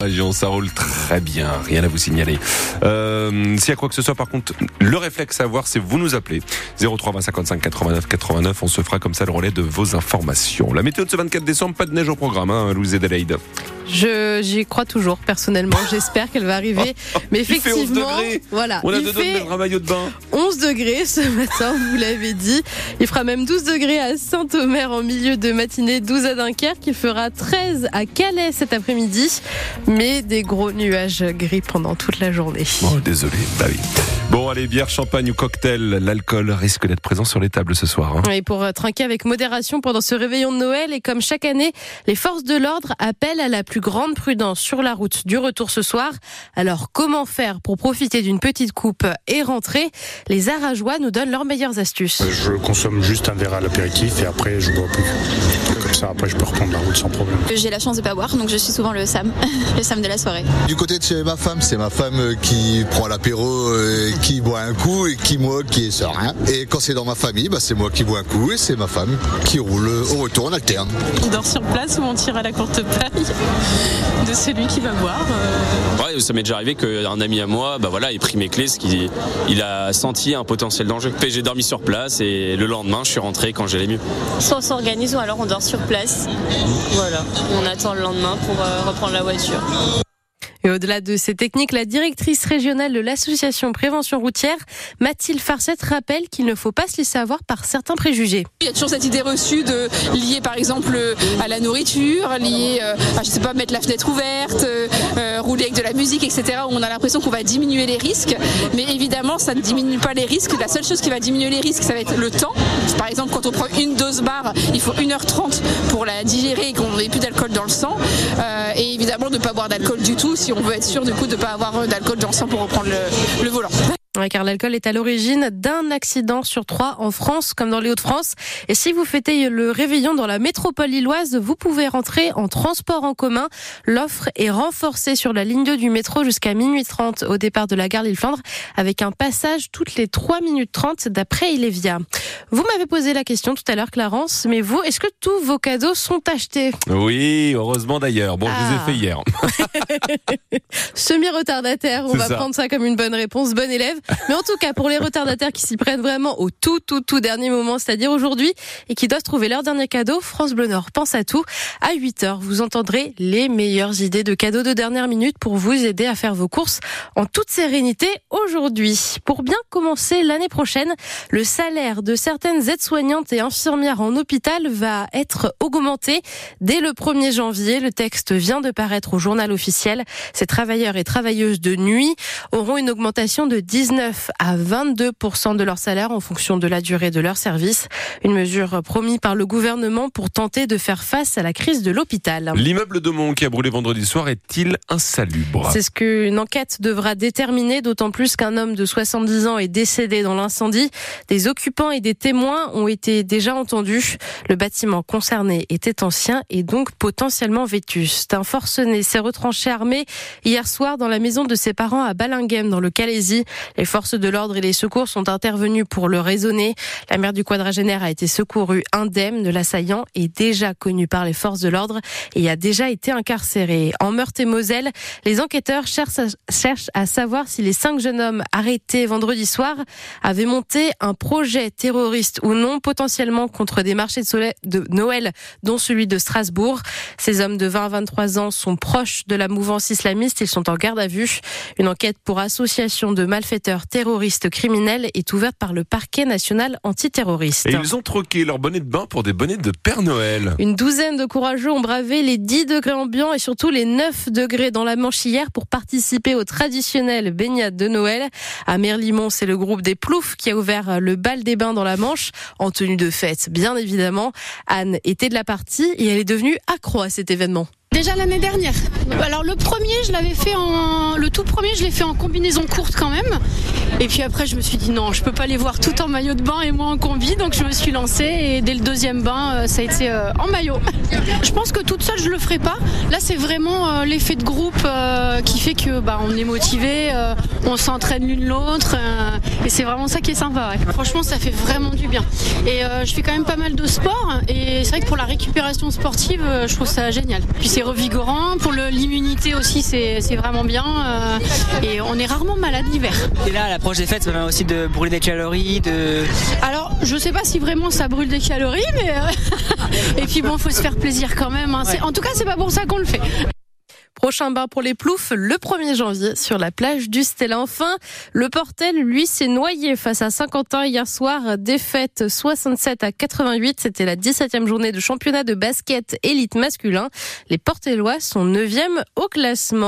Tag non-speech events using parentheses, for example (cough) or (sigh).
région, ça roule très bien, rien à vous signaler. Euh, S'il y a quoi que ce soit, par contre, le réflexe à avoir, c'est vous nous appelez 03 20 55 89 89. On se fera comme ça le relais de vos informations. La météo de ce 24 décembre, pas de neige au programme, hein, Louise Adelaide. Je j'y crois toujours personnellement. J'espère qu'elle va arriver. (laughs) Mais Il fait 11 effectivement, degrés. voilà, On a il fait un maillot de bain. 11 degrés ce matin, vous l'avez dit. Il fera même 12 degrés à Saint-Omer en milieu de matinée, 12 à Dunkerque. Il fera 13 à Calais cet après-midi, mais des gros nuages gris pendant toute la journée. Oh, désolé, bah oui. Bon, allez, bière, champagne ou cocktail, l'alcool risque d'être présent sur les tables ce soir. hein. Et pour euh, trinquer avec modération pendant ce réveillon de Noël, et comme chaque année, les forces de l'ordre appellent à la plus grande prudence sur la route du retour ce soir. Alors, comment faire pour profiter d'une petite coupe et rentrer? Les Arageois nous donnent leurs meilleures astuces. Je consomme juste un verre à l'apéritif et après je bois plus. Ça après je peux reprendre la route sans problème. J'ai la chance de pas boire, donc je suis souvent le Sam, (laughs) le Sam de la soirée. Du côté de chez ma femme, c'est ma femme euh, qui prend l'apéro, euh, qui boit un coup et qui moi qui est serein. Et quand c'est dans ma famille, bah, c'est moi qui bois un coup et c'est ma femme qui roule. Au retour, on alterne. On dort sur place ou on tire à la courte paille de celui qui va boire. euh. Ouais, ça m'est déjà arrivé qu'un ami à moi, bah voilà, ait pris mes clés, ce qui, il a senti un potentiel danger. J'ai dormi sur place et le lendemain, je suis rentré quand j'allais mieux. Soit on s'organise ou alors on dort sur place. Voilà, on attend le lendemain pour euh, reprendre la voiture. Au-delà de ces techniques, la directrice régionale de l'association Prévention routière, Mathilde Farcette, rappelle qu'il ne faut pas se laisser avoir par certains préjugés. Il y a toujours cette idée reçue de liée par exemple à la nourriture, liée euh, à je sais pas mettre la fenêtre ouverte, euh, euh, rouler avec de la musique, etc. Où on a l'impression qu'on va diminuer les risques, mais évidemment ça ne diminue pas les risques. La seule chose qui va diminuer les risques, ça va être le temps. Par exemple, quand on prend une dose barre, il faut 1h30 pour la digérer et qu'on n'ait plus d'alcool dans le sang. Euh, et évidemment, ne pas boire d'alcool du tout si veut être sûr du coup de ne pas avoir euh, d'alcool dans le sang pour reprendre le volant. Ouais, car l'alcool est à l'origine d'un accident sur trois en France, comme dans les Hauts-de-France. Et si vous fêtez le réveillon dans la métropole lilloise, vous pouvez rentrer en transport en commun. L'offre est renforcée sur la ligne 2 du métro jusqu'à minuit 30 au départ de la gare Lille-Flandre, avec un passage toutes les 3 minutes 30 d'après Ilévia. Vous m'avez posé la question tout à l'heure, Clarence, mais vous, est-ce que tous vos cadeaux sont achetés? Oui, heureusement d'ailleurs. Bon, je les ai Ah. fait hier. (laughs) Semi-retardataire, on va ça. prendre ça comme une bonne réponse, bon élève. Mais en tout cas, pour les retardataires qui s'y prennent vraiment au tout, tout, tout dernier moment, c'est-à-dire aujourd'hui, et qui doivent trouver leur dernier cadeau, France Bleu Nord pense à tout. À 8 heures, vous entendrez les meilleures idées de cadeaux de dernière minute pour vous aider à faire vos courses en toute sérénité aujourd'hui. Pour bien commencer l'année prochaine, le salaire de certaines aides-soignantes et infirmières en hôpital va être augmenté dès le 1er janvier. Le texte vient de paraître au journal officiel. Ces travailleurs et travailleuses de nuit auront une augmentation de 19 à 22 de leur salaire en fonction de la durée de leur service. Une mesure promise par le gouvernement pour tenter de faire face à la crise de l'hôpital. L'immeuble de Mont qui a brûlé vendredi soir est-il insalubre? C'est ce qu'une enquête devra déterminer, d'autant plus qu'un homme de 70 ans est décédé dans l'incendie. Des occupants et des témoins ont été déjà entendus. Le bâtiment concerné était ancien et donc potentiellement vétuste. Un forcené s'est retranché armé hier soir dans la maison de ses parents à Balinghem, dans le Calaisie. Les forces de l'ordre et les secours sont intervenus pour le raisonner. La mère du quadragénaire a été secourue indemne de l'assaillant est déjà connue par les forces de l'ordre et a déjà été incarcérée. En Meurthe-et-Moselle, les enquêteurs cherchent à, savoir si les cinq jeunes hommes arrêtés vendredi soir avaient monté un projet terroriste ou non, potentiellement contre des marchés de Noël, dont celui de Strasbourg. Ces hommes de 20 à 23 ans sont proches de la mouvance islamiste. Ils sont en garde à vue. Une enquête pour association de malfaiteurs terroristes criminels est ouverte par le parquet national antiterroriste. Et ils ont troqué leur bonnet de bain pour des bonnets de Père Noël. Une douzaine de courageux ont bravé les 10 degrés ambiants et surtout les 9 degrés dans la Manche hier pour participer au traditionnel baignade de Noël. À Merlimont, c'est le groupe des Ploufs qui a ouvert le bal des bains dans la Manche en tenue de fête, bien évidemment. Anne était de la partie et elle est devenue accro à cet événement. Déjà l'année dernière. Alors le premier, je l'avais fait en, le tout premier, je l'ai fait en combinaison courte quand même. Et puis après, je me suis dit non, je peux pas les voir tout en maillot de bain et moi en combi, donc je me suis lancée et dès le deuxième bain, euh, ça a été euh, en maillot. Je pense que toute seule, je le ferai pas. Là, c'est vraiment euh, l'effet de groupe qui fait que bah on est motivé, on s'entraîne l'une l'autre, et c'est vraiment ça qui est sympa. ouais. Franchement, ça fait vraiment du bien. Et euh, je fais quand même pas mal de sport, et c'est vrai que pour la récupération sportive, euh, je trouve ça génial. Puis c'est revigorant. Pour l'immunité aussi, c'est vraiment bien. euh, et on est rarement malade l'hiver. Et là, à l'approche des fêtes, ça permet aussi de brûler des calories, de. Alors, je sais pas si vraiment ça brûle des calories, mais. euh, (laughs) et puis bon, faut se faire plaisir quand même. hein. En tout cas, c'est pas pour ça qu'on le fait. Prochain bain pour les ploufs le 1er janvier sur la plage du Stella. Enfin, le Portel, lui, s'est noyé face à Saint-Quentin hier soir. Défaite 67 à 88. C'était la 17e journée de championnat de basket élite masculin. Les Portellois sont 9e au classement.